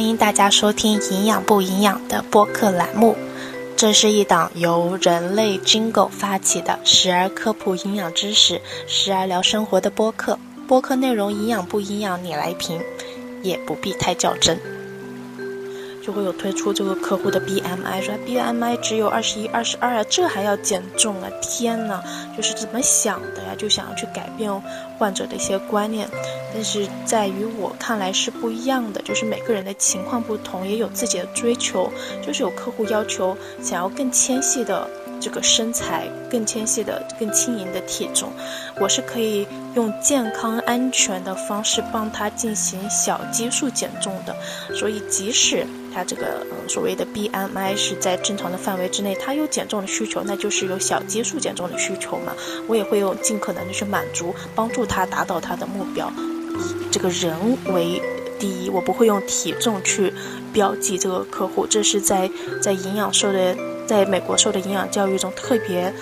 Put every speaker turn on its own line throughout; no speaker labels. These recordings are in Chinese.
欢迎大家收听《营养不营养》的播客栏目。这是一档由人类 Jingle 发起的，时而科普营养知识，时而聊生活的播客。播客内容营养不营养，你来评，也不必太较真。就会有推出这个客户的 BMI，说 BMI 只有二十一、二十二啊，这还要减重啊？天呐，就是怎么想的呀？就想要去改变患者的一些观念，但是在于我看来是不一样的，就是每个人的情况不同，也有自己的追求，就是有客户要求想要更纤细的。这个身材更纤细的、更轻盈的体重，我是可以用健康安全的方式帮他进行小基数减重的。所以，即使他这个嗯所谓的 BMI 是在正常的范围之内，他有减重的需求，那就是有小基数减重的需求嘛。我也会用尽可能的去满足，帮助他达到他的目标，以这个人为第一。我不会用体重去标记这个客户，这是在在营养受的。在美国受的营养教育中，特别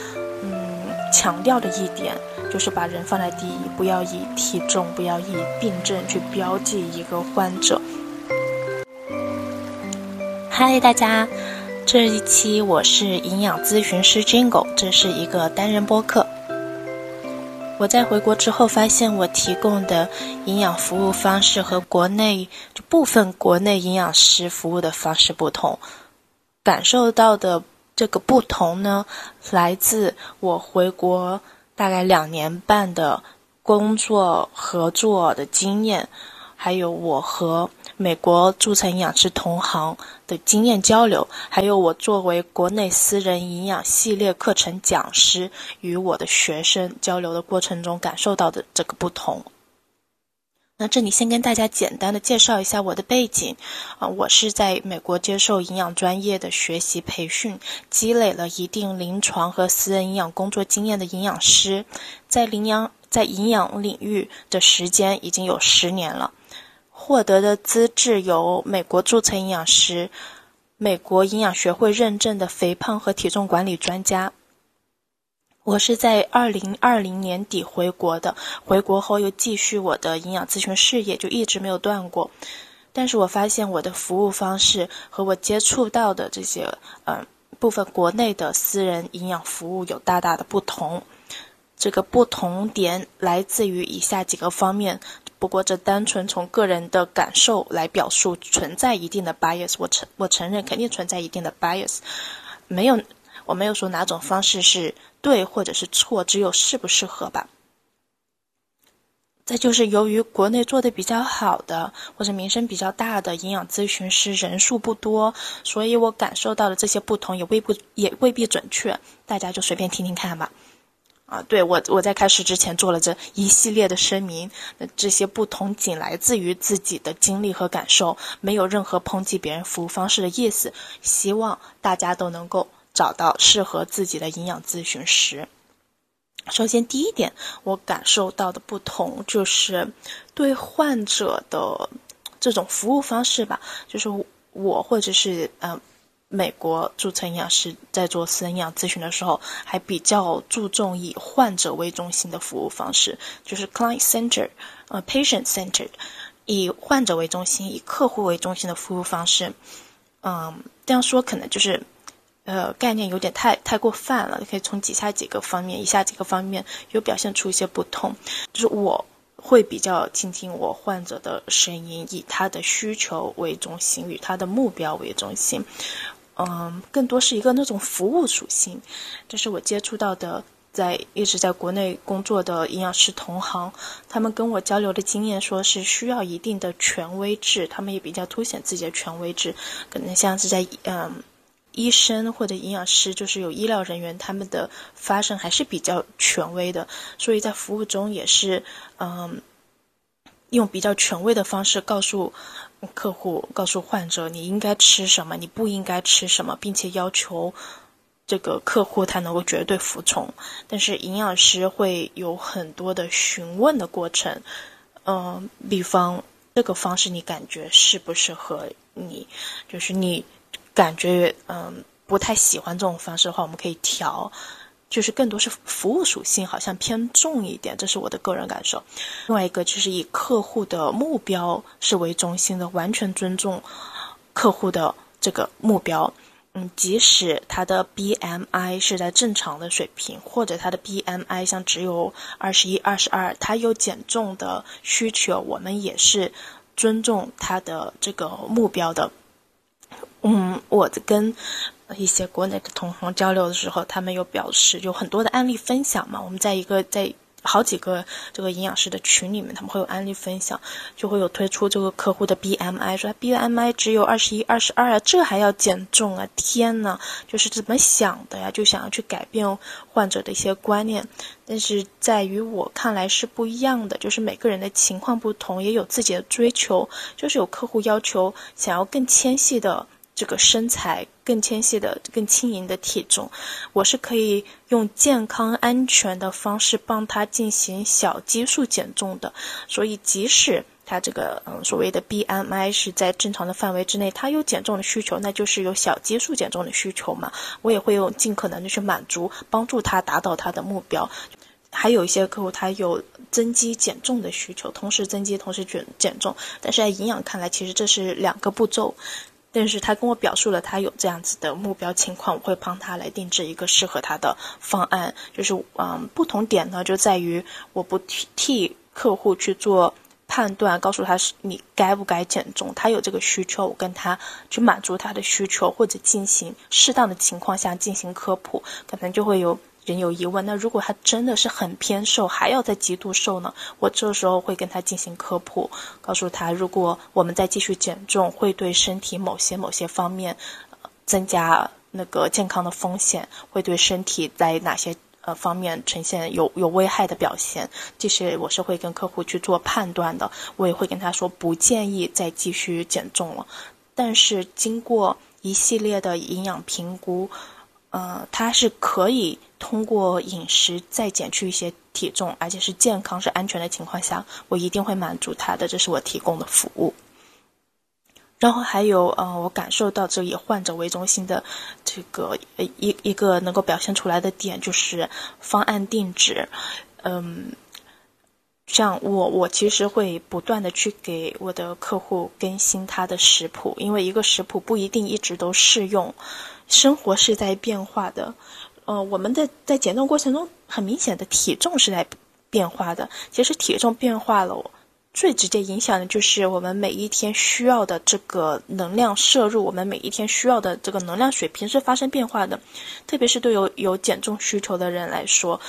嗯强调的一点，就是把人放在第一，不要以体重，不要以病症去标记一个患者。嗨，大家，这一期我是营养咨询师 Jingle，这是一个单人播客。我在回国之后发现，我提供的营养服务方式和国内就部分国内营养师服务的方式不同，感受到的。这个不同呢，来自我回国大概两年半的工作合作的经验，还有我和美国注册营养师同行的经验交流，还有我作为国内私人营养系列课程讲师与我的学生交流的过程中感受到的这个不同。那这里先跟大家简单的介绍一下我的背景，啊，我是在美国接受营养专业的学习培训，积累了一定临床和私人营养工作经验的营养师，在营养在营养领域的时间已经有十年了，获得的资质有美国注册营养师、美国营养学会认证的肥胖和体重管理专家。我是在二零二零年底回国的，回国后又继续我的营养咨询事业，就一直没有断过。但是我发现我的服务方式和我接触到的这些，嗯，部分国内的私人营养服务有大大的不同。这个不同点来自于以下几个方面，不过这单纯从个人的感受来表述，存在一定的 bias。我承我承认肯定存在一定的 bias，没有，我没有说哪种方式是。对，或者是错，只有适不适合吧。再就是由于国内做的比较好的，或者名声比较大的营养咨询师人数不多，所以我感受到的这些不同也未不也未必准确，大家就随便听听看吧。啊，对我我在开始之前做了这一系列的声明，那这些不同仅来自于自己的经历和感受，没有任何抨击别人服务方式的意思，希望大家都能够。找到适合自己的营养咨询师。首先，第一点，我感受到的不同就是对患者的这种服务方式吧。就是我或者是嗯，美国注册营养师在做私人营养咨询的时候，还比较注重以患者为中心的服务方式，就是 client centered，呃，patient centered，以患者为中心、以客户为中心的服务方式。嗯，这样说可能就是。呃，概念有点太太过泛了，可以从以下几个方面，以下几个方面有表现出一些不同。就是我会比较倾听我患者的声音，以他的需求为中心，与他的目标为中心。嗯，更多是一个那种服务属性。这是我接触到的，在一直在国内工作的营养师同行，他们跟我交流的经验，说是需要一定的权威制，他们也比较凸显自己的权威制，可能像是在嗯。医生或者营养师，就是有医疗人员，他们的发声还是比较权威的，所以在服务中也是，嗯，用比较权威的方式告诉客户、告诉患者你应该吃什么，你不应该吃什么，并且要求这个客户他能够绝对服从。但是营养师会有很多的询问的过程，嗯，比方这个方式你感觉适不适合你，就是你。感觉嗯不太喜欢这种方式的话，我们可以调。就是更多是服务属性，好像偏重一点，这是我的个人感受。另外一个就是以客户的目标是为中心的，完全尊重客户的这个目标。嗯，即使他的 BMI 是在正常的水平，或者他的 BMI 像只有二十一、二十二，他有减重的需求，我们也是尊重他的这个目标的。嗯，我跟一些国内的同行交流的时候，他们有表示有很多的案例分享嘛。我们在一个在好几个这个营养师的群里面，他们会有案例分享，就会有推出这个客户的 BMI，说 BMI 只有二十一、二十二啊，这还要减重啊？天呐，就是怎么想的呀？就想要去改变患者的一些观念，但是在于我看来是不一样的，就是每个人的情况不同，也有自己的追求，就是有客户要求想要更纤细的。这个身材更纤细的、更轻盈的体重，我是可以用健康安全的方式帮他进行小基数减重的。所以，即使他这个嗯所谓的 BMI 是在正常的范围之内，他有减重的需求，那就是有小基数减重的需求嘛。我也会用尽可能的去满足，帮助他达到他的目标。还有一些客户他有增肌减重的需求，同时增肌，同时减减重。但是在营养看来，其实这是两个步骤。但是他跟我表述了他有这样子的目标情况，我会帮他来定制一个适合他的方案。就是嗯，不同点呢就在于我不替客户去做判断，告诉他是你该不该减重，他有这个需求，我跟他去满足他的需求，或者进行适当的情况下进行科普，可能就会有。人有疑问，那如果他真的是很偏瘦，还要再极度瘦呢？我这时候会跟他进行科普，告诉他，如果我们再继续减重，会对身体某些某些方面增加那个健康的风险，会对身体在哪些呃方面呈现有有危害的表现，这些我是会跟客户去做判断的。我也会跟他说，不建议再继续减重了。但是经过一系列的营养评估。呃，他是可以通过饮食再减去一些体重，而且是健康、是安全的情况下，我一定会满足他的，这是我提供的服务。然后还有，呃，我感受到这以患者为中心的这个一一个能够表现出来的点，就是方案定制。嗯，像我，我其实会不断的去给我的客户更新他的食谱，因为一个食谱不一定一直都适用。生活是在变化的，呃，我们在在减重过程中，很明显的体重是在变化的。其实体重变化了，最直接影响的就是我们每一天需要的这个能量摄入，我们每一天需要的这个能量水平是发生变化的。特别是对有有减重需求的人来说。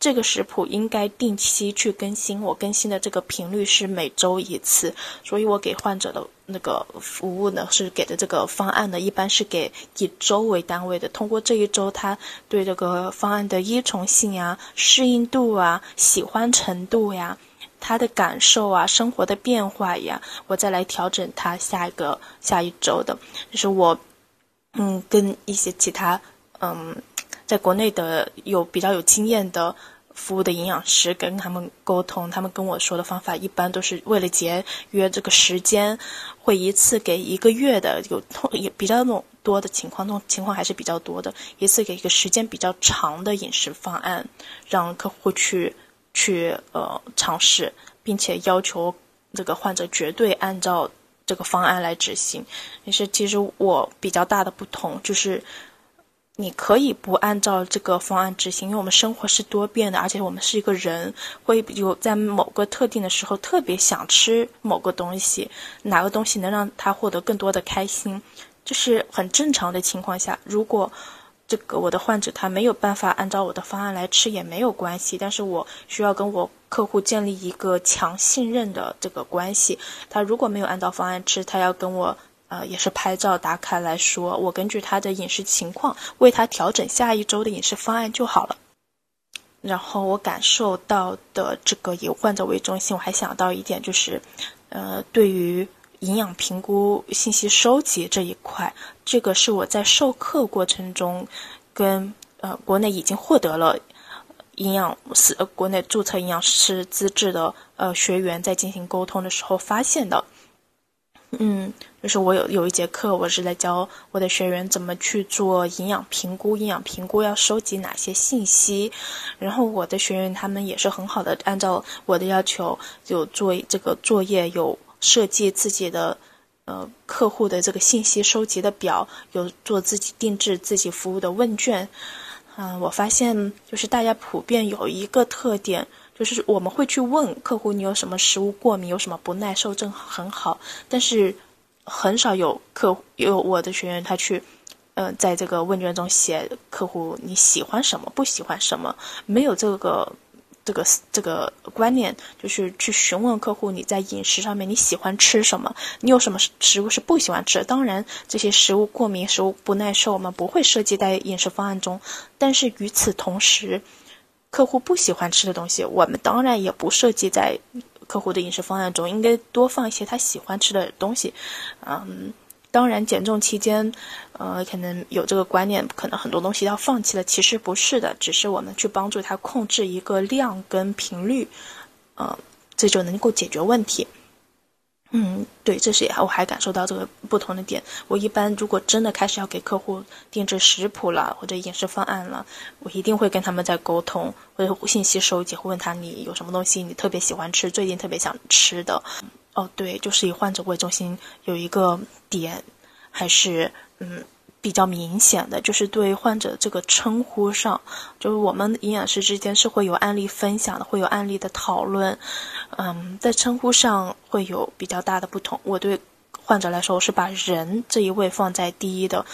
这个食谱应该定期去更新，我更新的这个频率是每周一次，所以我给患者的那个服务呢，是给的这个方案呢，一般是给以周为单位的。通过这一周，他对这个方案的依从性啊、适应度啊、喜欢程度呀、他的感受啊、生活的变化呀，我再来调整他下一个下一周的。就是我，嗯，跟一些其他，嗯。在国内的有比较有经验的服务的营养师跟他们沟通，他们跟我说的方法一般都是为了节约这个时间，会一次给一个月的有也比较那种多的情况，那种情况还是比较多的，一次给一个时间比较长的饮食方案，让客户去去呃尝试，并且要求这个患者绝对按照这个方案来执行。也是其实我比较大的不同就是。你可以不按照这个方案执行，因为我们生活是多变的，而且我们是一个人，会有在某个特定的时候特别想吃某个东西，哪个东西能让他获得更多的开心，这是很正常的情况下。如果这个我的患者他没有办法按照我的方案来吃也没有关系，但是我需要跟我客户建立一个强信任的这个关系。他如果没有按照方案吃，他要跟我。呃，也是拍照打卡来说，我根据他的饮食情况为他调整下一周的饮食方案就好了。然后我感受到的这个以患者为中心，我还想到一点就是，呃，对于营养评估信息收集这一块，这个是我在授课过程中跟呃国内已经获得了营养师、国内注册营养师资质的呃学员在进行沟通的时候发现的。嗯，就是我有有一节课，我是在教我的学员怎么去做营养评估，营养评估要收集哪些信息，然后我的学员他们也是很好的按照我的要求，就做这个作业，有设计自己的呃客户的这个信息收集的表，有做自己定制自己服务的问卷，嗯，我发现就是大家普遍有一个特点。就是我们会去问客户你有什么食物过敏，有什么不耐受症很好，但是很少有客有我的学员他去，嗯，在这个问卷中写客户你喜欢什么，不喜欢什么，没有这个这个这个观念，就是去询问客户你在饮食上面你喜欢吃什么，你有什么食物是不喜欢吃。当然这些食物过敏、食物不耐受我们不会涉及在饮食方案中，但是与此同时。客户不喜欢吃的东西，我们当然也不设计在客户的饮食方案中，应该多放一些他喜欢吃的东西。嗯，当然减重期间，呃，可能有这个观念，可能很多东西要放弃了，其实不是的，只是我们去帮助他控制一个量跟频率，呃，这就能够解决问题。嗯，对，这是我还感受到这个不同的点。我一般如果真的开始要给客户定制食谱了或者饮食方案了，我一定会跟他们在沟通，或者信息收集，会问他你有什么东西你特别喜欢吃，最近特别想吃的。哦，对，就是以患者为中心，有一个点还是嗯。比较明显的就是对患者这个称呼上，就是我们营养师之间是会有案例分享的，会有案例的讨论，嗯，在称呼上会有比较大的不同。我对患者来说，我是把人这一位放在第一的，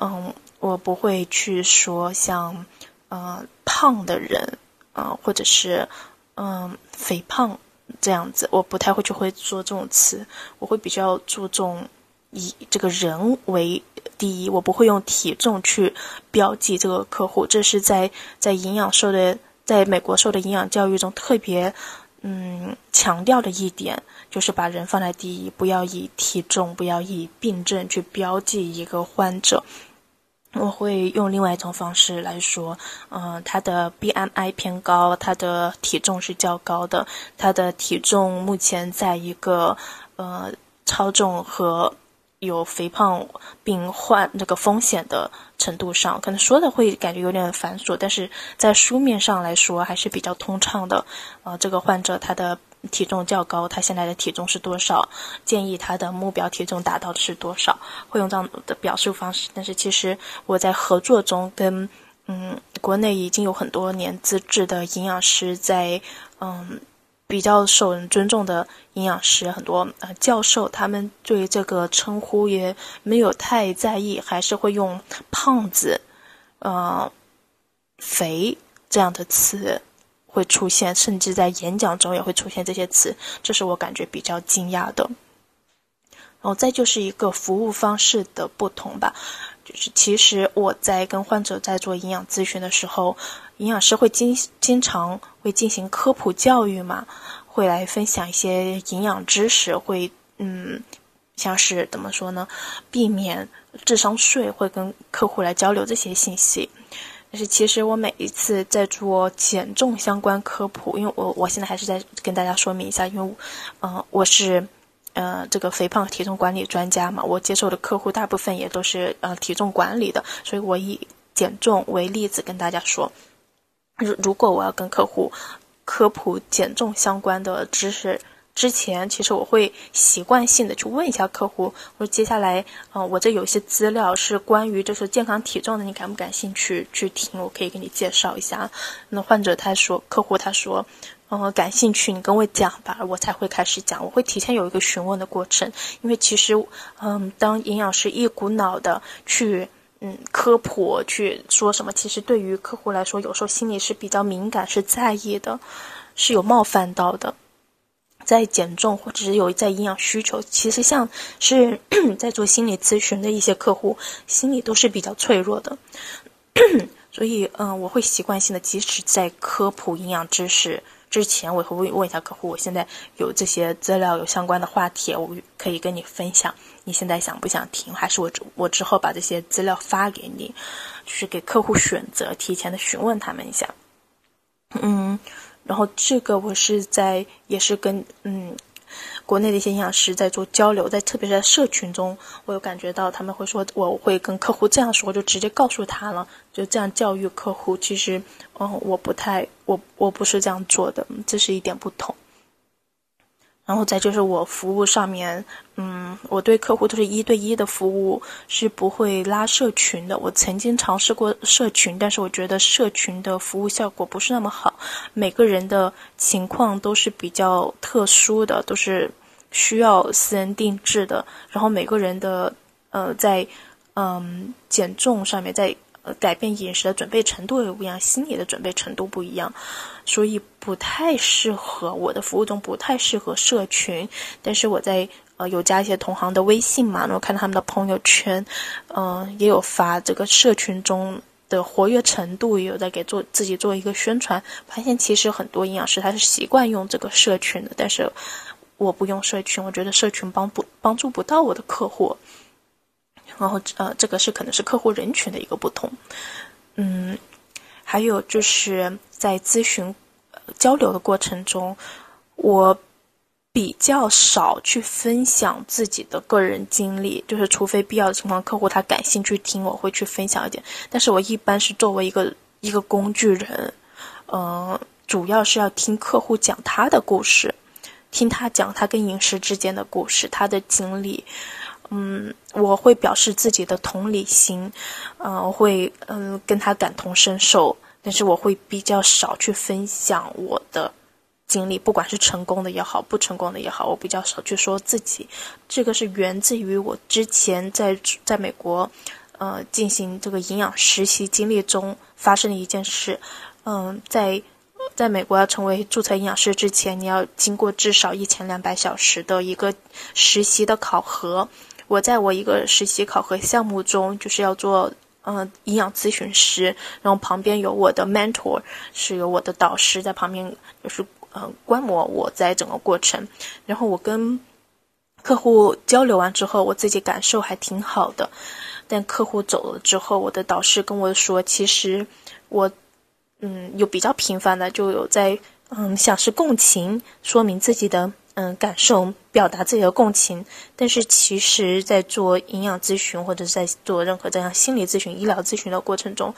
嗯，我不会去说像，嗯，胖的人，嗯，或者是，嗯，肥胖这样子，我不太会去会说这种词，我会比较注重。以这个人为第一，我不会用体重去标记这个客户，这是在在营养受的，在美国受的营养教育中特别嗯强调的一点，就是把人放在第一，不要以体重，不要以病症去标记一个患者。我会用另外一种方式来说，嗯，他的 BMI 偏高，他的体重是较高的，他的体重目前在一个呃超重和。有肥胖病患这个风险的程度上，可能说的会感觉有点繁琐，但是在书面上来说还是比较通畅的。呃，这个患者他的体重较高，他现在的体重是多少？建议他的目标体重达到的是多少？会用这样的表述方式。但是其实我在合作中跟嗯国内已经有很多年资质的营养师在嗯。比较受人尊重的营养师，很多呃教授，他们对这个称呼也没有太在意，还是会用“胖子”、呃“肥”这样的词会出现，甚至在演讲中也会出现这些词，这是我感觉比较惊讶的。然后再就是一个服务方式的不同吧，就是其实我在跟患者在做营养咨询的时候。营养师会经经常会进行科普教育嘛，会来分享一些营养知识，会嗯，像是怎么说呢，避免智商税，会跟客户来交流这些信息。但是其实我每一次在做减重相关科普，因为我我现在还是在跟大家说明一下，因为嗯，我是呃这个肥胖体重管理专家嘛，我接受的客户大部分也都是呃体重管理的，所以我以减重为例子跟大家说。如如果我要跟客户科普减重相关的知识之前，其实我会习惯性的去问一下客户，我说接下来，嗯，我这有些资料是关于就是健康体重的，你感不感兴趣去听？我可以给你介绍一下。那患者他说，客户他说，嗯，感兴趣，你跟我讲吧，我才会开始讲。我会提前有一个询问的过程，因为其实，嗯，当营养师一股脑的去。嗯，科普去说什么？其实对于客户来说，有时候心里是比较敏感，是在意的，是有冒犯到的。在减重或者是有在营养需求，其实像是 在做心理咨询的一些客户，心里都是比较脆弱的。所以，嗯，我会习惯性的，即使在科普营养知识。之前我会问问一下客户，我现在有这些资料，有相关的话题，我可以跟你分享。你现在想不想听？还是我我之后把这些资料发给你，就是给客户选择，提前的询问他们一下。嗯，然后这个我是在也是跟嗯，国内的一些营养师在做交流，在特别是在社群中，我有感觉到他们会说，我会跟客户这样说，我就直接告诉他了，就这样教育客户。其实，嗯，我不太，我我不是这样做的，这是一点不同。然后再就是我服务上面，嗯，我对客户都是一对一的服务，是不会拉社群的。我曾经尝试过社群，但是我觉得社群的服务效果不是那么好。每个人的情况都是比较特殊的，都是需要私人定制的。然后每个人的，呃，在，嗯，减重上面，在。呃，改变饮食的准备程度也不一样，心理的准备程度不一样，所以不太适合我的服务中不太适合社群。但是我在呃有加一些同行的微信嘛，然后看到他们的朋友圈，嗯，也有发这个社群中的活跃程度，也有在给做自己做一个宣传。发现其实很多营养师他是习惯用这个社群的，但是我不用社群，我觉得社群帮不帮助不到我的客户。然后呃，这个是可能是客户人群的一个不同，嗯，还有就是在咨询交流的过程中，我比较少去分享自己的个人经历，就是除非必要的情况，客户他感兴趣听，我会去分享一点。但是我一般是作为一个一个工具人，嗯，主要是要听客户讲他的故事，听他讲他跟饮食之间的故事，他的经历。嗯，我会表示自己的同理心，嗯，会嗯跟他感同身受，但是我会比较少去分享我的经历，不管是成功的也好，不成功的也好，我比较少去说自己。这个是源自于我之前在在美国，呃，进行这个营养实习经历中发生的一件事。嗯，在在美国要成为注册营养师之前，你要经过至少一千两百小时的一个实习的考核。我在我一个实习考核项目中，就是要做嗯营养咨询师，然后旁边有我的 mentor，是有我的导师在旁边，就是嗯观摩我在整个过程。然后我跟客户交流完之后，我自己感受还挺好的。但客户走了之后，我的导师跟我说，其实我嗯有比较频繁的就有在嗯想是共情，说明自己的。嗯，感受表达自己的共情，但是其实，在做营养咨询或者是在做任何这样心理咨询、医疗咨询的过程中，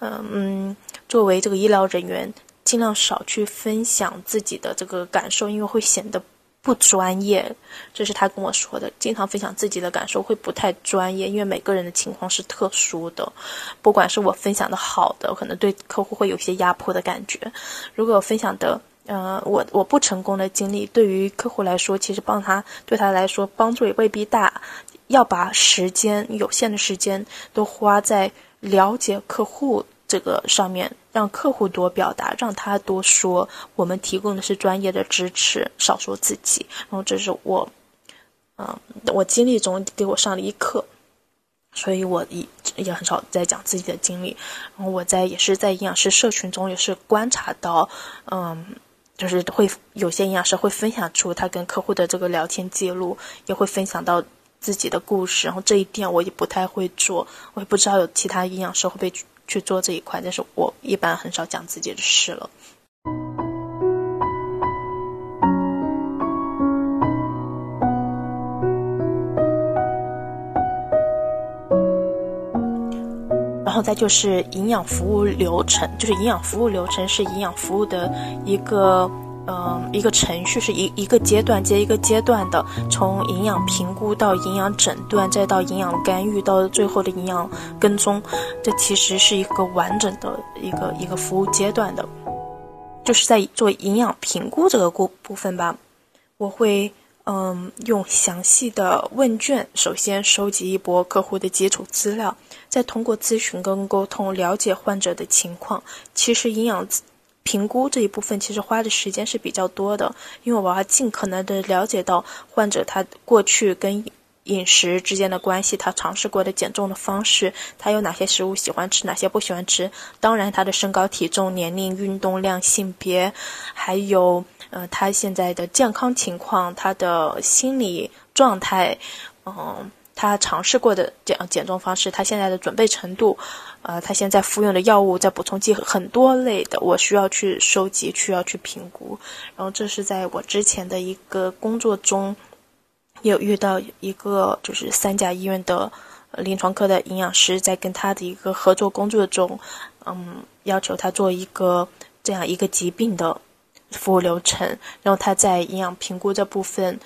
嗯嗯，作为这个医疗人员，尽量少去分享自己的这个感受，因为会显得不专业。这是他跟我说的，经常分享自己的感受会不太专业，因为每个人的情况是特殊的。不管是我分享的好的，可能对客户会有些压迫的感觉；如果我分享的，呃，我我不成功的经历，对于客户来说，其实帮他对他来说帮助也未必大。要把时间有限的时间都花在了解客户这个上面，让客户多表达，让他多说。我们提供的是专业的支持，少说自己。然后这是我，嗯，我经历中给我上了一课，所以我也也很少在讲自己的经历。然后我在也是在营养师社群中也是观察到，嗯。就是会有些营养师会分享出他跟客户的这个聊天记录，也会分享到自己的故事。然后这一点我也不太会做，我也不知道有其他营养师会不会去做这一块。但是我一般很少讲自己的事了。然后再就是营养服务流程，就是营养服务流程是营养服务的一个，嗯，一个程序，是一一个阶段接一个阶段的，从营养评估到营养诊断，再到营养干预，到最后的营养跟踪，这其实是一个完整的一个一个服务阶段的。就是在做营养评估这个部部分吧，我会。嗯，用详细的问卷，首先收集一波客户的基础资料，再通过咨询跟沟通了解患者的情况。其实营养评估这一部分其实花的时间是比较多的，因为我要尽可能的了解到患者他过去跟饮食之间的关系，他尝试过的减重的方式，他有哪些食物喜欢吃，哪些不喜欢吃。当然，他的身高、体重、年龄、运动量、性别，还有。呃，他现在的健康情况，他的心理状态，嗯，他尝试过的这样减重方式，他现在的准备程度，呃，他现在服用的药物在补充剂很多类的，我需要去收集，需要去评估。然后这是在我之前的一个工作中，有遇到一个就是三甲医院的临床科的营养师，在跟他的一个合作工作中，嗯，要求他做一个这样一个疾病的服务流程，然后他在营养评估这部分。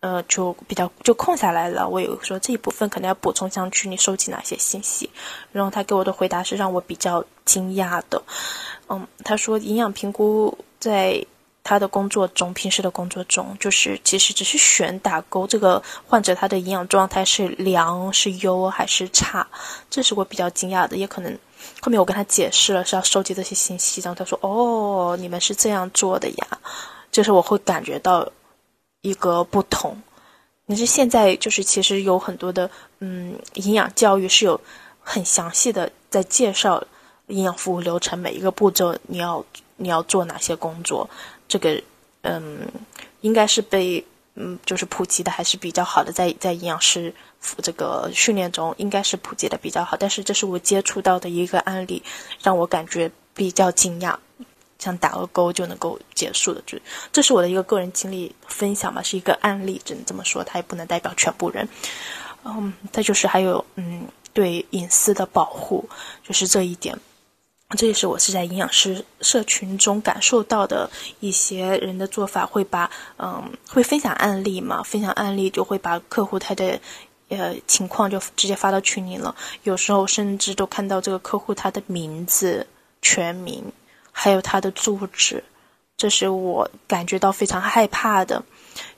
呃，就比较就空下来了。我有说这一部分可能要补充上去，你收集哪些信息？然后他给我的回答是让我比较惊讶的。嗯，他说营养评估在他的工作中，平时的工作中，就是其实只是选打勾这个患者他的营养状态是良是优还是差，这是我比较惊讶的。也可能后面我跟他解释了是要收集这些信息，然后他说哦，你们是这样做的呀，就是我会感觉到。一个不同，但是现在就是其实有很多的嗯营养教育是有很详细的在介绍营养服务流程每一个步骤你要你要做哪些工作，这个嗯应该是被嗯就是普及的还是比较好的，在在营养师这个训练中应该是普及的比较好，但是这是我接触到的一个案例，让我感觉比较惊讶。像打个勾就能够结束的，就这是我的一个个人经历分享嘛，是一个案例，只能这么说，它也不能代表全部人。嗯，再就是还有嗯，对隐私的保护，就是这一点，这也是我是在营养师社群中感受到的一些人的做法，会把嗯会分享案例嘛，分享案例就会把客户他的呃情况就直接发到群里了，有时候甚至都看到这个客户他的名字全名。还有他的住址，这是我感觉到非常害怕的，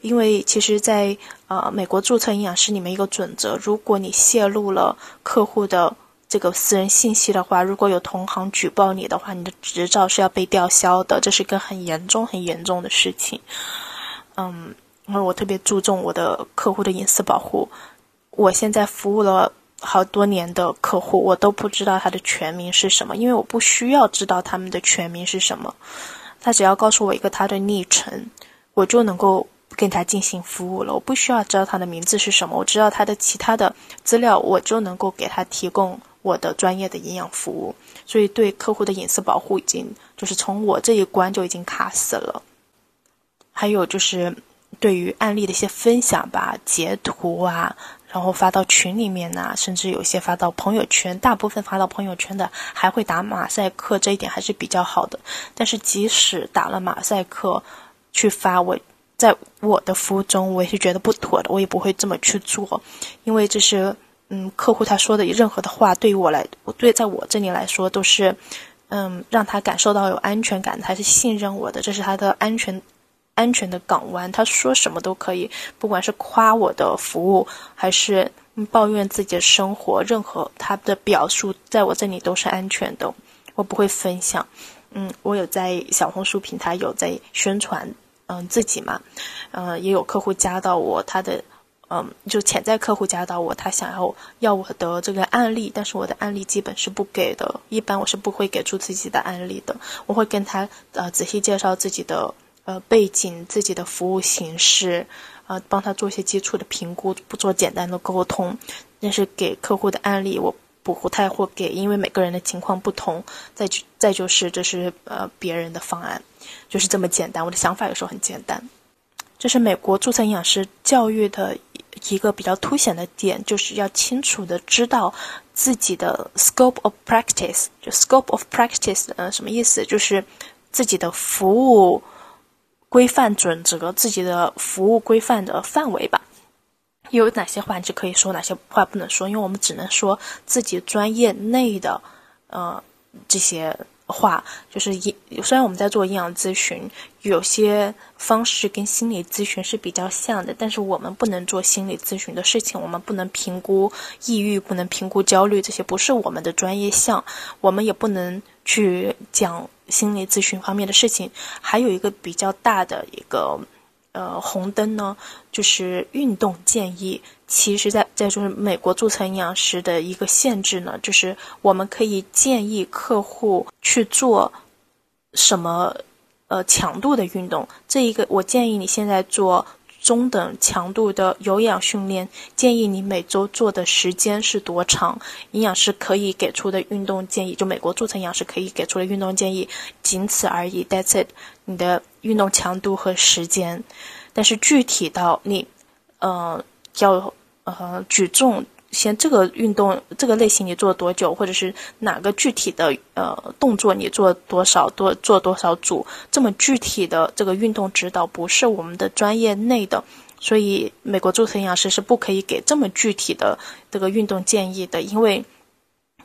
因为其实，在呃美国注册营养师里面一个准则，如果你泄露了客户的这个私人信息的话，如果有同行举报你的话，你的执照是要被吊销的，这是一个很严重、很严重的事情。嗯，因为我特别注重我的客户的隐私保护，我现在服务了。好多年的客户，我都不知道他的全名是什么，因为我不需要知道他们的全名是什么。他只要告诉我一个他的昵称，我就能够跟他进行服务了。我不需要知道他的名字是什么，我知道他的其他的资料，我就能够给他提供我的专业的营养服务。所以，对客户的隐私保护已经就是从我这一关就已经卡死了。还有就是对于案例的一些分享吧，截图啊。然后发到群里面呐，甚至有些发到朋友圈，大部分发到朋友圈的还会打马赛克，这一点还是比较好的。但是即使打了马赛克去发，我在我的服务中，我也是觉得不妥的，我也不会这么去做，因为这是嗯，客户他说的任何的话，对于我来，对在我这里来说都是嗯，让他感受到有安全感，他是信任我的，这是他的安全。安全的港湾，他说什么都可以，不管是夸我的服务，还是抱怨自己的生活，任何他的表述，在我这里都是安全的，我不会分享。嗯，我有在小红书平台有在宣传，嗯，自己嘛，嗯，也有客户加到我，他的，嗯，就潜在客户加到我，他想要要我的这个案例，但是我的案例基本是不给的，一般我是不会给出自己的案例的，我会跟他呃仔细介绍自己的。呃，背景自己的服务形式，呃，帮他做一些基础的评估，不做简单的沟通。但是给客户的案例，我不太会给，因为每个人的情况不同。再就再就是，这是呃别人的方案，就是这么简单。我的想法有时候很简单。这是美国注册营养师教育的一个比较凸显的点，就是要清楚的知道自己的 scope of practice。就 scope of practice，呃，什么意思？就是自己的服务。规范准则，自己的服务规范的范围吧，有哪些话你就可以说，哪些话不能说，因为我们只能说自己专业内的，呃，这些话，就是营。虽然我们在做营养咨询，有些方式跟心理咨询是比较像的，但是我们不能做心理咨询的事情，我们不能评估抑郁，不能评估焦虑，这些不是我们的专业项，我们也不能去讲。心理咨询方面的事情，还有一个比较大的一个呃红灯呢，就是运动建议。其实，在在就是美国注册营养师的一个限制呢，就是我们可以建议客户去做什么呃强度的运动。这一个，我建议你现在做中等强度的有氧训练，建议你每周做的时间是多长？营养师可以给出的运动建议，就美国注册营养师可以给出的运动建议，仅此而已。That's it。你的运动强度和时间，但是具体到你，呃，要呃举重。先这个运动这个类型你做多久，或者是哪个具体的呃动作你做多少多做多少组，这么具体的这个运动指导不是我们的专业内的，所以美国注册营养师是不可以给这么具体的这个运动建议的，因为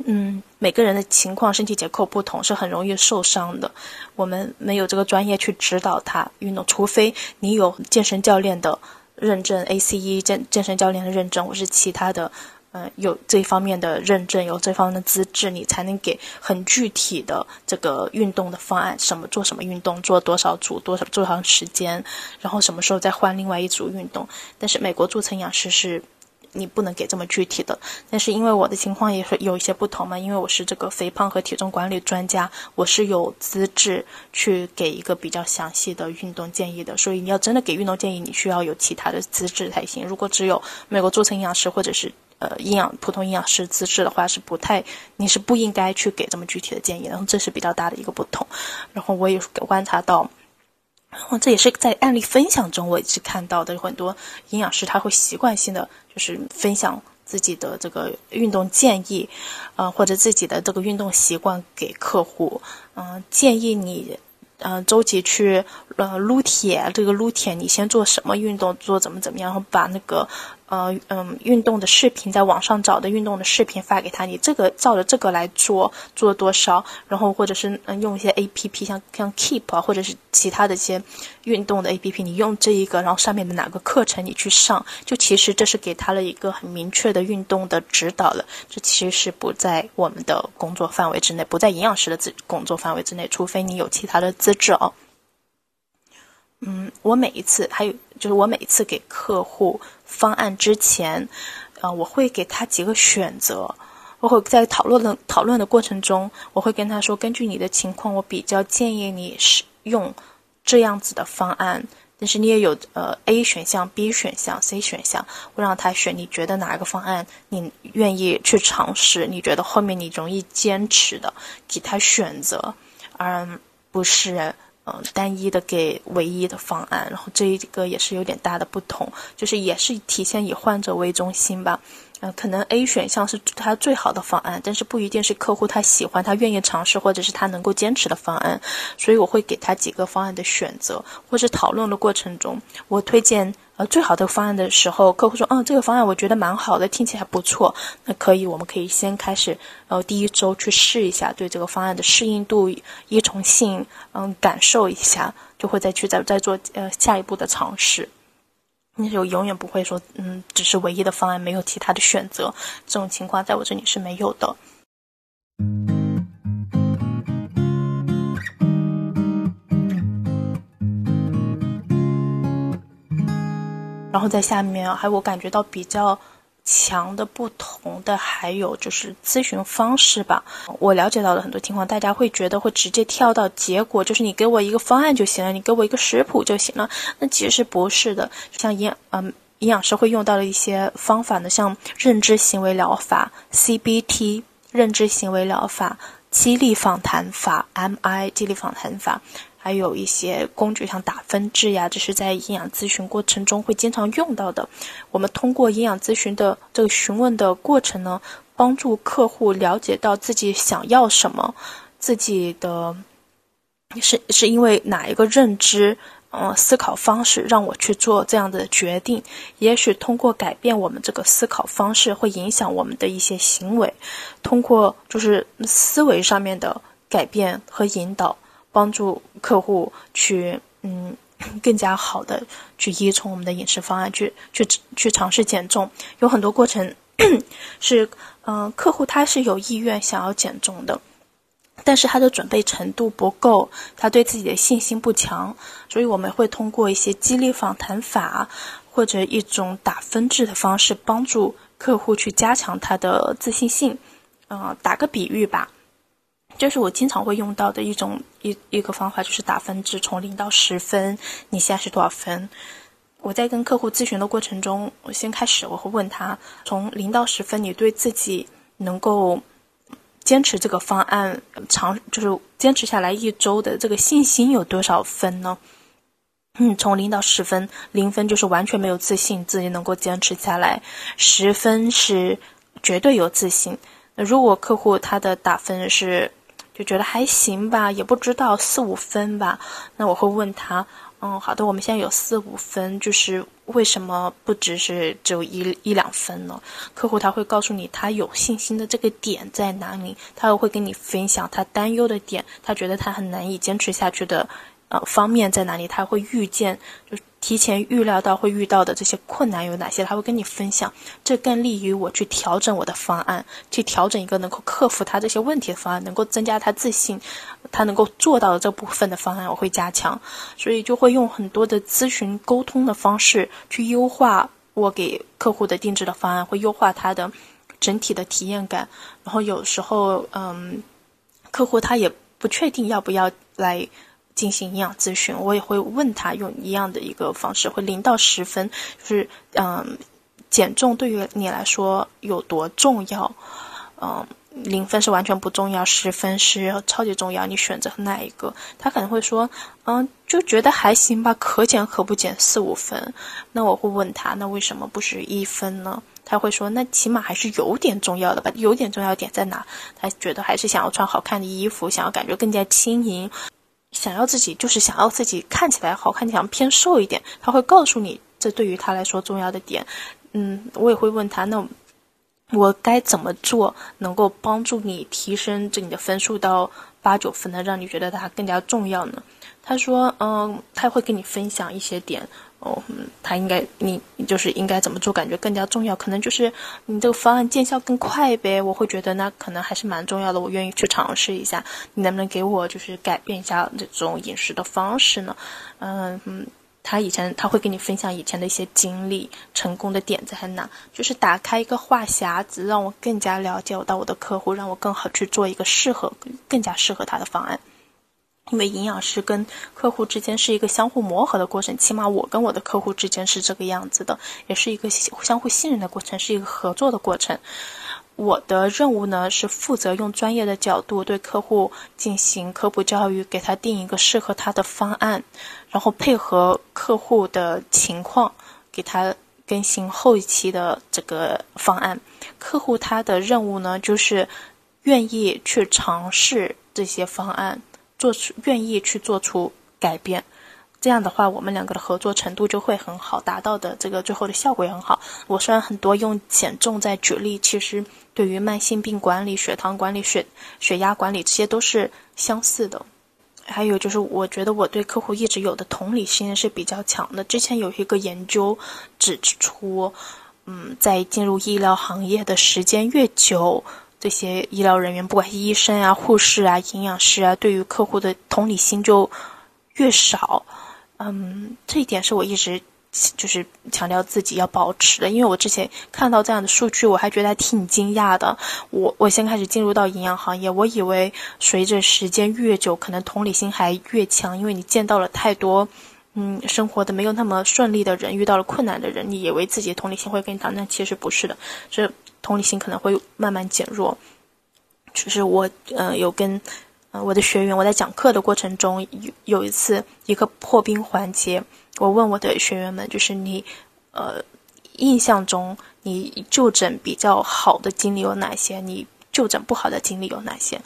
嗯每个人的情况身体结构不同，是很容易受伤的，我们没有这个专业去指导他运动，除非你有健身教练的认证，ACE 健健身教练的认证，我是其他的。嗯，有这方面的认证，有这方面的资质，你才能给很具体的这个运动的方案，什么做什么运动，做多少组，多少多长时间，然后什么时候再换另外一组运动。但是美国注册营养师是，你不能给这么具体的。但是因为我的情况也是有一些不同嘛，因为我是这个肥胖和体重管理专家，我是有资质去给一个比较详细的运动建议的。所以你要真的给运动建议，你需要有其他的资质才行。如果只有美国注册营养师或者是。呃，营养普通营养师资质的话是不太，你是不应该去给这么具体的建议，然后这是比较大的一个不同。然后我也观察到，后这也是在案例分享中我一直看到的，很多营养师他会习惯性的就是分享自己的这个运动建议，呃，或者自己的这个运动习惯给客户，嗯，建议你，嗯，周几去呃撸铁，这个撸铁你先做什么运动，做怎么怎么样，然后把那个。呃嗯，运动的视频在网上找的运动的视频发给他，你这个照着这个来做，做多少，然后或者是嗯用一些 A P P，像像 Keep 啊，或者是其他的一些运动的 A P P，你用这一个，然后上面的哪个课程你去上，就其实这是给他了一个很明确的运动的指导了。这其实是不在我们的工作范围之内，不在营养师的资工作范围之内，除非你有其他的资质哦。嗯，我每一次还有就是我每次给客户方案之前，呃，我会给他几个选择，我会在讨论的讨论的过程中，我会跟他说，根据你的情况，我比较建议你使用这样子的方案，但是你也有呃 A 选项、B 选项、C 选项，我让他选，你觉得哪一个方案你愿意去尝试？你觉得后面你容易坚持的，给他选择，而不是。嗯，单一的给唯一的方案，然后这一个也是有点大的不同，就是也是体现以患者为中心吧。嗯，可能 A 选项是他最好的方案，但是不一定是客户他喜欢、他愿意尝试或者是他能够坚持的方案。所以我会给他几个方案的选择，或者讨论的过程中，我推荐呃最好的方案的时候，客户说，嗯，这个方案我觉得蛮好的，听起来不错，那可以，我们可以先开始，呃，第一周去试一下，对这个方案的适应度、依从性，嗯，感受一下，就会再去再再做呃下一步的尝试。你就永远不会说，嗯，只是唯一的方案，没有其他的选择。这种情况在我这里是没有的。然后在下面还有我感觉到比较。强的不同的还有就是咨询方式吧。我了解到的很多情况，大家会觉得会直接跳到结果，就是你给我一个方案就行了，你给我一个食谱就行了。那其实不是的，像营嗯营养师会用到的一些方法呢，像认知行为疗法 （CBT）、认知行为疗法、激励访谈法 （MI）、激励访谈法。还有一些工具，像打分制呀，这是在营养咨询过程中会经常用到的。我们通过营养咨询的这个询问的过程呢，帮助客户了解到自己想要什么，自己的是是因为哪一个认知，嗯，思考方式让我去做这样的决定。也许通过改变我们这个思考方式，会影响我们的一些行为。通过就是思维上面的改变和引导。帮助客户去嗯更加好的去依从我们的饮食方案，去去去尝试减重。有很多过程是嗯客户他是有意愿想要减重的，但是他的准备程度不够，他对自己的信心不强，所以我们会通过一些激励访谈法或者一种打分制的方式，帮助客户去加强他的自信心。嗯，打个比喻吧。就是我经常会用到的一种一一个方法，就是打分制，从零到十分，你现在是多少分？我在跟客户咨询的过程中，我先开始我会问他，从零到十分，你对自己能够坚持这个方案长，就是坚持下来一周的这个信心有多少分呢？嗯，从零到十分，零分就是完全没有自信自己能够坚持下来，十分是绝对有自信。那如果客户他的打分是就觉得还行吧，也不知道四五分吧，那我会问他。嗯，好的，我们现在有四五分，就是为什么不只是只有一一两分呢？客户他会告诉你他有信心的这个点在哪里，他又会跟你分享他担忧的点，他觉得他很难以坚持下去的。呃，方面在哪里？他会预见，就提前预料到会遇到的这些困难有哪些？他会跟你分享，这更利于我去调整我的方案，去调整一个能够克服他这些问题的方案，能够增加他自信，他能够做到的这部分的方案，我会加强。所以就会用很多的咨询沟通的方式去优化我给客户的定制的方案，会优化他的整体的体验感。然后有时候，嗯，客户他也不确定要不要来。进行营养咨询，我也会问他用一样的一个方式，会零到十分，就是嗯，减重对于你来说有多重要？嗯，零分是完全不重要，十分是超级重要，你选择哪一个？他可能会说，嗯，就觉得还行吧，可减可不减，四五分。那我会问他，那为什么不是一分呢？他会说，那起码还是有点重要的吧？有点重要点在哪？他觉得还是想要穿好看的衣服，想要感觉更加轻盈。想要自己就是想要自己看起来好看，想偏瘦一点，他会告诉你这对于他来说重要的点。嗯，我也会问他，那我该怎么做能够帮助你提升这你的分数到八九分呢？让你觉得他更加重要呢？他说，嗯，他会跟你分享一些点。哦，他应该你就是应该怎么做，感觉更加重要，可能就是你这个方案见效更快呗。我会觉得那可能还是蛮重要的，我愿意去尝试一下。你能不能给我就是改变一下这种饮食的方式呢？嗯嗯，他以前他会跟你分享以前的一些经历，成功的点在哪？就是打开一个话匣子，让我更加了解我到我的客户，让我更好去做一个适合更加适合他的方案。因为营养师跟客户之间是一个相互磨合的过程，起码我跟我的客户之间是这个样子的，也是一个相互信任的过程，是一个合作的过程。我的任务呢是负责用专业的角度对客户进行科普教育，给他定一个适合他的方案，然后配合客户的情况给他更新后期的这个方案。客户他的任务呢就是愿意去尝试这些方案。做出愿意去做出改变，这样的话，我们两个的合作程度就会很好，达到的这个最后的效果也很好。我虽然很多用减重在举例，其实对于慢性病管理、血糖管理、血血压管理这些都是相似的。还有就是，我觉得我对客户一直有的同理心是比较强的。之前有一个研究指出，嗯，在进入医疗行业的时间越久。这些医疗人员，不管是医生啊、护士啊、营养师啊，对于客户的同理心就越少。嗯，这一点是我一直就是强调自己要保持的。因为我之前看到这样的数据，我还觉得还挺惊讶的。我我先开始进入到营养行业，我以为随着时间越久，可能同理心还越强，因为你见到了太多，嗯，生活的没有那么顺利的人，遇到了困难的人，你以为自己的同理心会更强，但其实不是的，这。同理心可能会慢慢减弱，就是我呃有跟呃我的学员，我在讲课的过程中有有一次一个破冰环节，我问我的学员们，就是你呃印象中你就诊比较好的经历有哪些？你就诊不好的经历有哪些？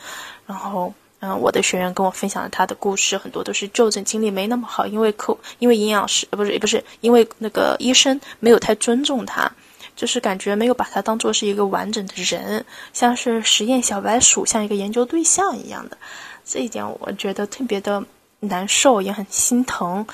然后嗯我的学员跟我分享了他的故事，很多都是就诊经历没那么好，因为客因为营养师不是不是因为那个医生没有太尊重他。就是感觉没有把他当做是一个完整的人，像是实验小白鼠，像一个研究对象一样的，这一点我觉得特别的难受，也很心疼。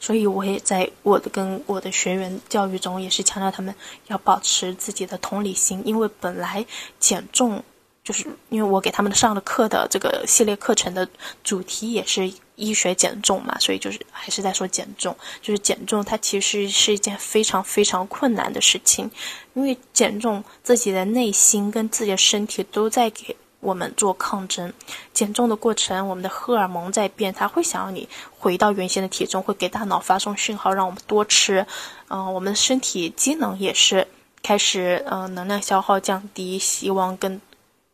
所以我也在我的跟我的学员教育中，也是强调他们要保持自己的同理心，因为本来减重。就是因为我给他们上的课的这个系列课程的主题也是医学减重嘛，所以就是还是在说减重。就是减重，它其实是一件非常非常困难的事情，因为减重自己的内心跟自己的身体都在给我们做抗争。减重的过程，我们的荷尔蒙在变，它会想要你回到原先的体重，会给大脑发送讯号，让我们多吃。嗯，我们的身体机能也是开始，嗯，能量消耗降低，希望更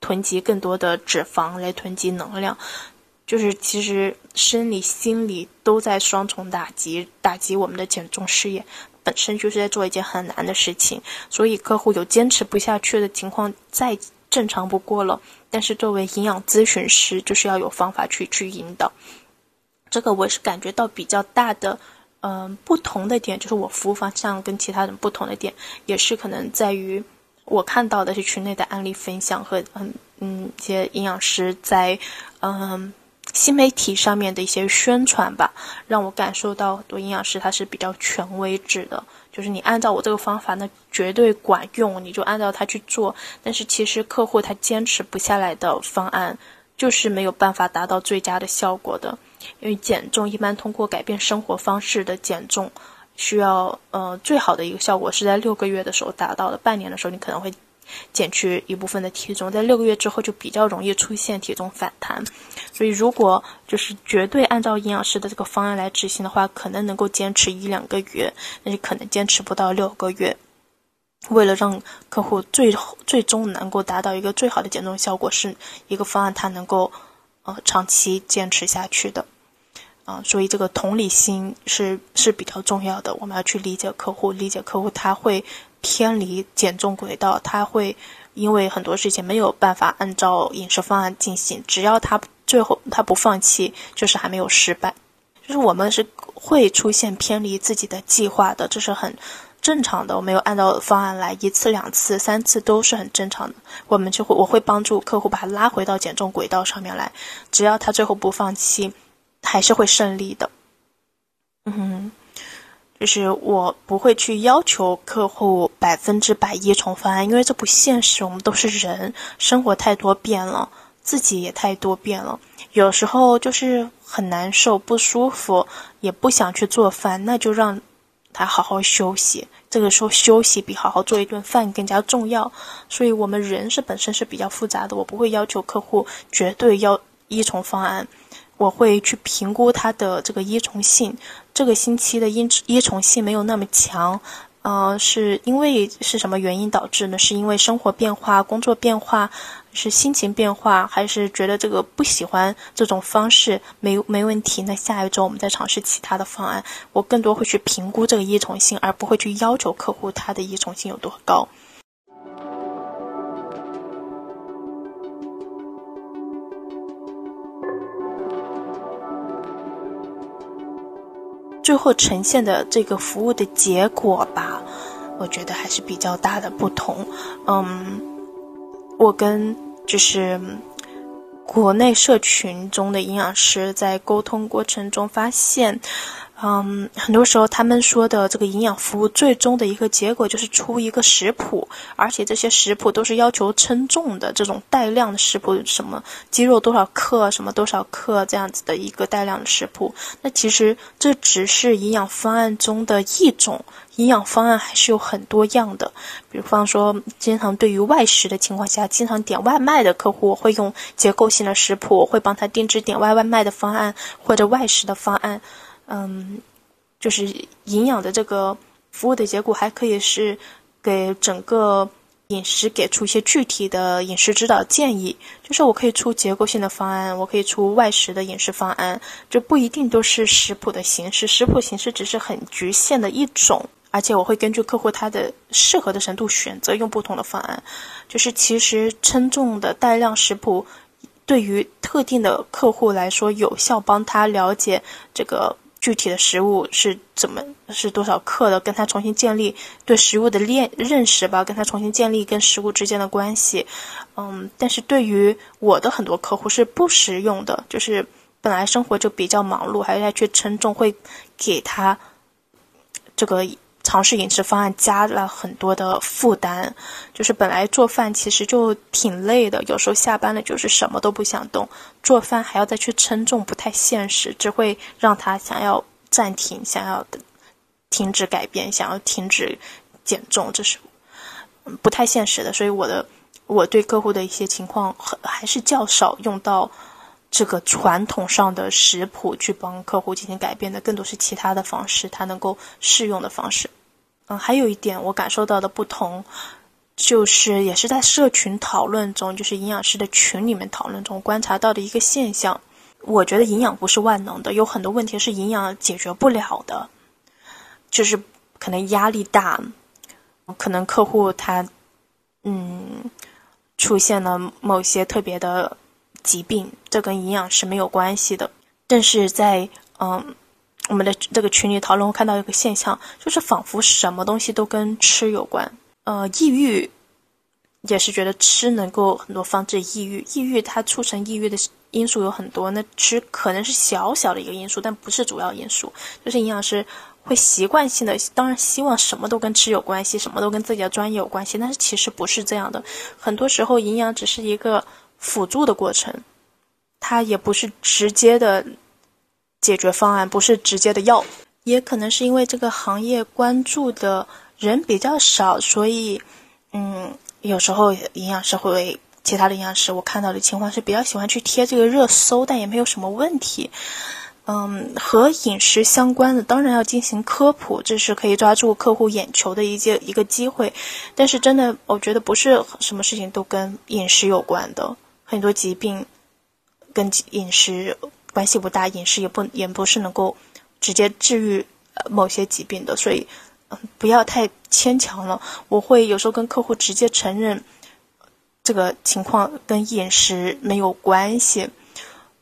囤积更多的脂肪来囤积能量。就是其实生理、心理都在双重打击，打击我们的减重事业。本身就是在做一件很难的事情，所以客户有坚持不下去的情况，再正常不过了。但是作为营养咨询师，就是要有方法去去引导。这个我是感觉到比较大的，嗯，不同的点，就是我服务方向跟其他人不同的点，也是可能在于我看到的是群内的案例分享和嗯嗯一些营养师在嗯。新媒体上面的一些宣传吧，让我感受到很多营养师他是比较权威制的，就是你按照我这个方法，那绝对管用，你就按照它去做。但是其实客户他坚持不下来的方案，就是没有办法达到最佳的效果的。因为减重一般通过改变生活方式的减重，需要呃最好的一个效果是在六个月的时候达到的，半年的时候你可能会。减去一部分的体重，在六个月之后就比较容易出现体重反弹，所以如果就是绝对按照营养师的这个方案来执行的话，可能能够坚持一两个月，但是可能坚持不到六个月。为了让客户最最终能够达到一个最好的减重效果，是一个方案，它能够呃长期坚持下去的啊，所以这个同理心是是比较重要的，我们要去理解客户，理解客户他会。偏离减重轨道，他会因为很多事情没有办法按照饮食方案进行。只要他最后他不放弃，就是还没有失败。就是我们是会出现偏离自己的计划的，这是很正常的。我没有按照方案来一次、两次、三次都是很正常的。我们就会我会帮助客户把他拉回到减重轨道上面来。只要他最后不放弃，还是会胜利的。嗯哼。就是我不会去要求客户百分之百依从方案，因为这不现实。我们都是人，生活太多变了，自己也太多变了。有时候就是很难受、不舒服，也不想去做饭，那就让他好好休息。这个时候休息比好好做一顿饭更加重要。所以，我们人是本身是比较复杂的，我不会要求客户绝对要依从方案。我会去评估它的这个依从性，这个星期的依依从性没有那么强，呃，是因为是什么原因导致呢？是因为生活变化、工作变化，是心情变化，还是觉得这个不喜欢这种方式？没没问题，那下一周我们再尝试其他的方案。我更多会去评估这个依从性，而不会去要求客户他的依从性有多高。最后呈现的这个服务的结果吧，我觉得还是比较大的不同。嗯，我跟就是国内社群中的营养师在沟通过程中发现。嗯，很多时候他们说的这个营养服务，最终的一个结果就是出一个食谱，而且这些食谱都是要求称重的，这种带量的食谱，什么鸡肉多少克，什么多少克这样子的一个带量的食谱。那其实这只是营养方案中的一种，营养方案还是有很多样的。比方说，经常对于外食的情况下，经常点外卖的客户，会用结构性的食谱，会帮他定制点外外卖的方案或者外食的方案。嗯，就是营养的这个服务的结果，还可以是给整个饮食给出一些具体的饮食指导建议。就是我可以出结构性的方案，我可以出外食的饮食方案，就不一定都是食谱的形式，食谱形式只是很局限的一种。而且我会根据客户他的适合的程度选择用不同的方案。就是其实称重的带量食谱，对于特定的客户来说，有效帮他了解这个。具体的食物是怎么是多少克的，跟他重新建立对食物的链认识吧，跟他重新建立跟食物之间的关系。嗯，但是对于我的很多客户是不实用的，就是本来生活就比较忙碌，还要去称重，会给他这个。尝试饮食方案加了很多的负担，就是本来做饭其实就挺累的，有时候下班了就是什么都不想动，做饭还要再去称重，不太现实，只会让他想要暂停，想要停止改变，想要停止减重，这是不太现实的。所以我的我对客户的一些情况还是较少用到这个传统上的食谱去帮客户进行改变的，更多是其他的方式，他能够适用的方式。嗯，还有一点我感受到的不同，就是也是在社群讨论中，就是营养师的群里面讨论中观察到的一个现象。我觉得营养不是万能的，有很多问题是营养解决不了的，就是可能压力大，可能客户他嗯出现了某些特别的疾病，这跟营养是没有关系的。但是在嗯。我们的这个群里讨论，我看到一个现象，就是仿佛什么东西都跟吃有关。呃，抑郁也是觉得吃能够很多防治抑郁。抑郁它促成抑郁的因素有很多，那吃可能是小小的一个因素，但不是主要因素。就是营养师会习惯性的，当然希望什么都跟吃有关系，什么都跟自己的专业有关系，但是其实不是这样的。很多时候，营养只是一个辅助的过程，它也不是直接的。解决方案不是直接的药，也可能是因为这个行业关注的人比较少，所以，嗯，有时候营养师会，其他的营养师我看到的情况是比较喜欢去贴这个热搜，但也没有什么问题。嗯，和饮食相关的当然要进行科普，这是可以抓住客户眼球的一件一个机会。但是真的，我觉得不是什么事情都跟饮食有关的，很多疾病跟饮食。关系不大，饮食也不也不是能够直接治愈某些疾病的，所以嗯，不要太牵强了。我会有时候跟客户直接承认这个情况跟饮食没有关系。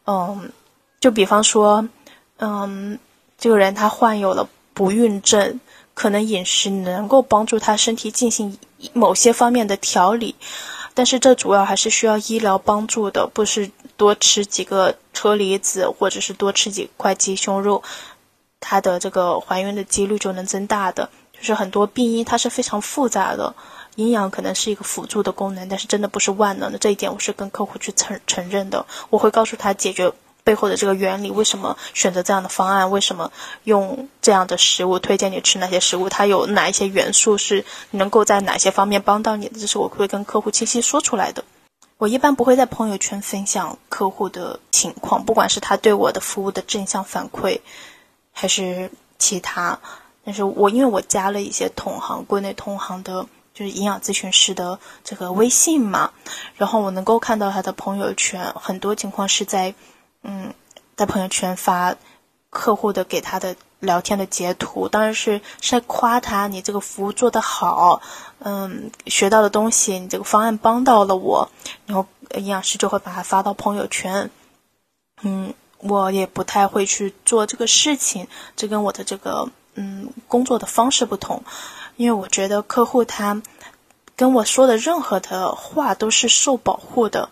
嗯，就比方说，嗯，这个人他患有了不孕症，可能饮食能够帮助他身体进行某些方面的调理，但是这主要还是需要医疗帮助的，不是。多吃几个车厘子，或者是多吃几块鸡胸肉，它的这个怀孕的几率就能增大的。就是很多病因它是非常复杂的，营养可能是一个辅助的功能，但是真的不是万能的。这一点我是跟客户去承承认的。我会告诉他解决背后的这个原理，为什么选择这样的方案，为什么用这样的食物，推荐你吃哪些食物，它有哪一些元素是能够在哪些方面帮到你的，这是我会跟客户清晰说出来的。我一般不会在朋友圈分享客户的情况，不管是他对我的服务的正向反馈，还是其他。但是我因为我加了一些同行，国内同行的，就是营养咨询师的这个微信嘛，然后我能够看到他的朋友圈，很多情况是在，嗯，在朋友圈发客户的给他的。聊天的截图当然是是在夸他，你这个服务做得好，嗯，学到的东西，你这个方案帮到了我，然后营养师就会把它发到朋友圈。嗯，我也不太会去做这个事情，这跟我的这个嗯工作的方式不同，因为我觉得客户他跟我说的任何的话都是受保护的，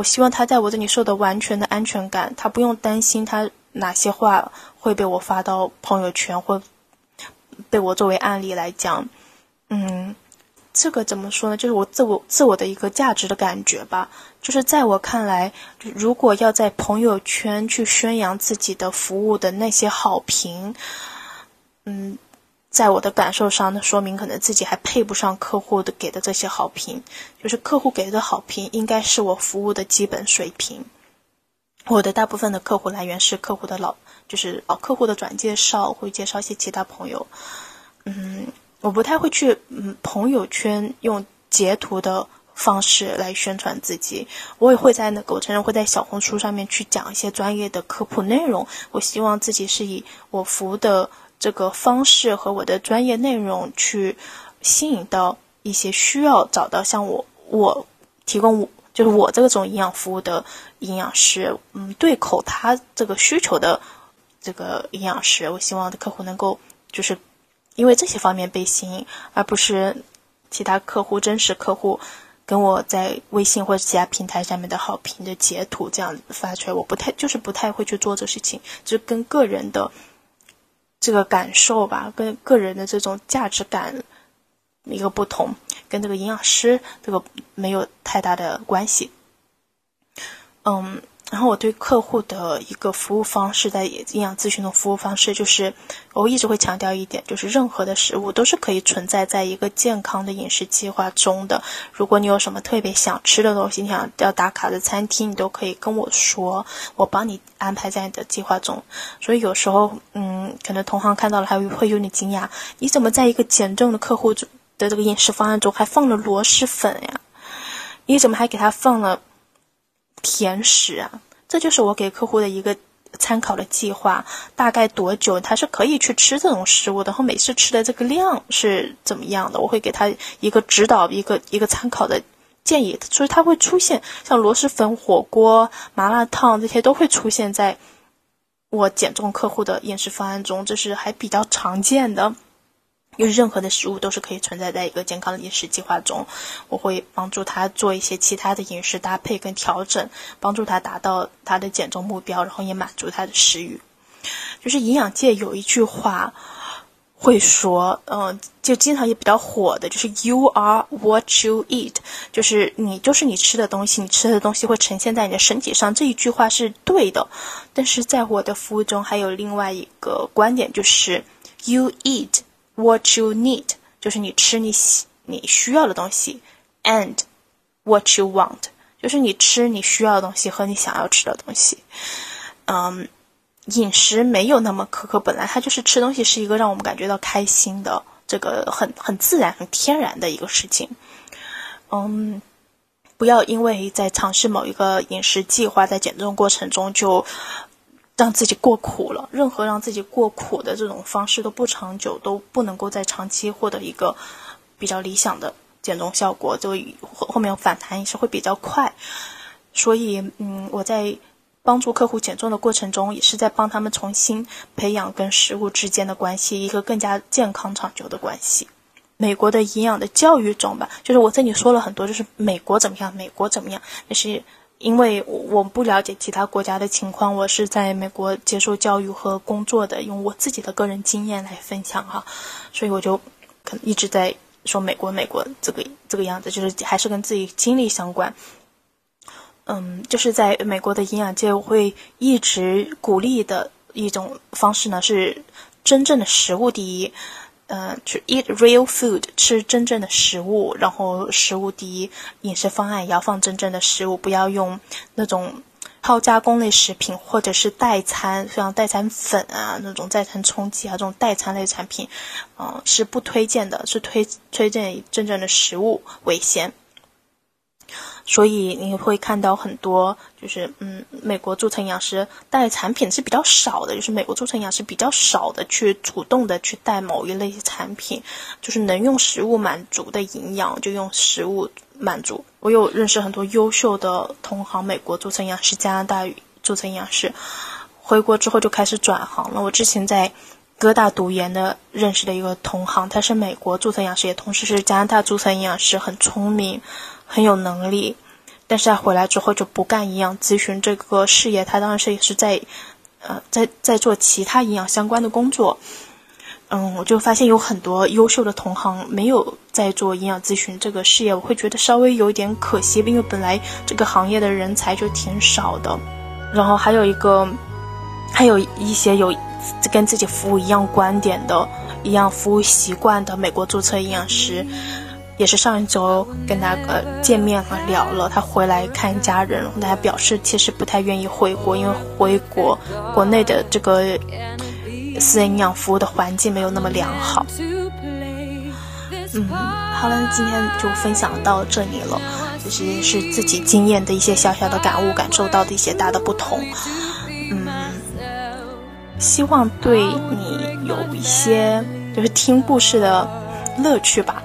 我希望他在我这里受到完全的安全感，他不用担心他。哪些话会被我发到朋友圈，或被我作为案例来讲？嗯，这个怎么说呢？就是我自我自我的一个价值的感觉吧。就是在我看来，如果要在朋友圈去宣扬自己的服务的那些好评，嗯，在我的感受上，那说明可能自己还配不上客户的给的这些好评。就是客户给的好评，应该是我服务的基本水平。我的大部分的客户来源是客户的老，就是老客户的转介绍，会介绍一些其他朋友。嗯，我不太会去嗯朋友圈用截图的方式来宣传自己。我也会在那个，我承认会在小红书上面去讲一些专业的科普内容。我希望自己是以我服务的这个方式和我的专业内容去吸引到一些需要找到像我我提供我。就是我这种营养服务的营养师，嗯，对口他这个需求的这个营养师，我希望的客户能够就是因为这些方面被吸引，而不是其他客户真实客户跟我在微信或者其他平台上面的好评的截图这样发出来，我不太就是不太会去做这事情，就跟个人的这个感受吧，跟个人的这种价值感。一个不同，跟这个营养师这个没有太大的关系。嗯，然后我对客户的一个服务方式，在营养咨询的服务方式，就是我一直会强调一点，就是任何的食物都是可以存在在一个健康的饮食计划中的。如果你有什么特别想吃的东西，你想要打卡的餐厅，你都可以跟我说，我帮你安排在你的计划中。所以有时候，嗯，可能同行看到了还会有点惊讶，你怎么在一个减重的客户的这个饮食方案中还放了螺蛳粉呀？你怎么还给他放了？甜食啊，这就是我给客户的一个参考的计划，大概多久他是可以去吃这种食物的，然后每次吃的这个量是怎么样的，我会给他一个指导，一个一个参考的建议，所以它会出现像螺蛳粉、火锅、麻辣烫这些都会出现在我减重客户的饮食方案中，这是还比较常见的。因为任何的食物都是可以存在在一个健康的饮食计划中，我会帮助他做一些其他的饮食搭配跟调整，帮助他达到他的减重目标，然后也满足他的食欲。就是营养界有一句话会说，嗯，就经常也比较火的，就是 “You are what you eat”，就是你就是你吃的东西，你吃的东西会呈现在你的身体上。这一句话是对的，但是在我的服务中还有另外一个观点，就是 “You eat”。What you need 就是你吃你喜你需要的东西，and what you want 就是你吃你需要的东西和你想要吃的东西。嗯，饮食没有那么苛刻，本来它就是吃东西是一个让我们感觉到开心的，这个很很自然、很天然的一个事情。嗯，不要因为在尝试某一个饮食计划，在减重过程中就。让自己过苦了，任何让自己过苦的这种方式都不长久，都不能够在长期获得一个比较理想的减重效果，就后后面反弹也是会比较快。所以，嗯，我在帮助客户减重的过程中，也是在帮他们重新培养跟食物之间的关系，一个更加健康长久的关系。美国的营养的教育中吧，就是我这里说了很多，就是美国怎么样，美国怎么样，但是。因为我不了解其他国家的情况，我是在美国接受教育和工作的，用我自己的个人经验来分享哈，所以我就可能一直在说美国，美国这个这个样子，就是还是跟自己经历相关。嗯，就是在美国的营养界，我会一直鼓励的一种方式呢，是真正的食物第一。嗯，去 eat real food，吃真正的食物，然后食物第一，饮食方案也要放真正的食物，不要用那种超加工类食品或者是代餐，像代餐粉啊，那种代餐冲剂啊，这种代餐类产品，嗯，是不推荐的，是推推荐以真正的食物为先。所以你会看到很多，就是嗯，美国注册营养师带产品是比较少的，就是美国注册营养师比较少的去主动的去带某一类产品，就是能用食物满足的营养就用食物满足。我有认识很多优秀的同行，美国注册营养师、加拿大注册营养师，回国之后就开始转行了。我之前在哥大读研的认识的一个同行，他是美国注册营养师，也同时是加拿大注册营养师，很聪明。很有能力，但是他回来之后就不干营养咨询这个事业，他当时也是在，呃，在在做其他营养相关的工作。嗯，我就发现有很多优秀的同行没有在做营养咨询这个事业，我会觉得稍微有一点可惜，因为本来这个行业的人才就挺少的。然后还有一个，还有一些有跟自己服务一样观点的、一样服务习惯的美国注册营养师。也是上一周跟他呃见面了聊了，他回来看家人，大家表示其实不太愿意回国，因为回国国内的这个私人营养服务的环境没有那么良好。嗯，好了，今天就分享到这里了，其实是自己经验的一些小小的感悟，感受到的一些大的不同。嗯，希望对你有一些就是听故事的乐趣吧。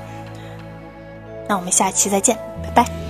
那我们下期再见，拜拜。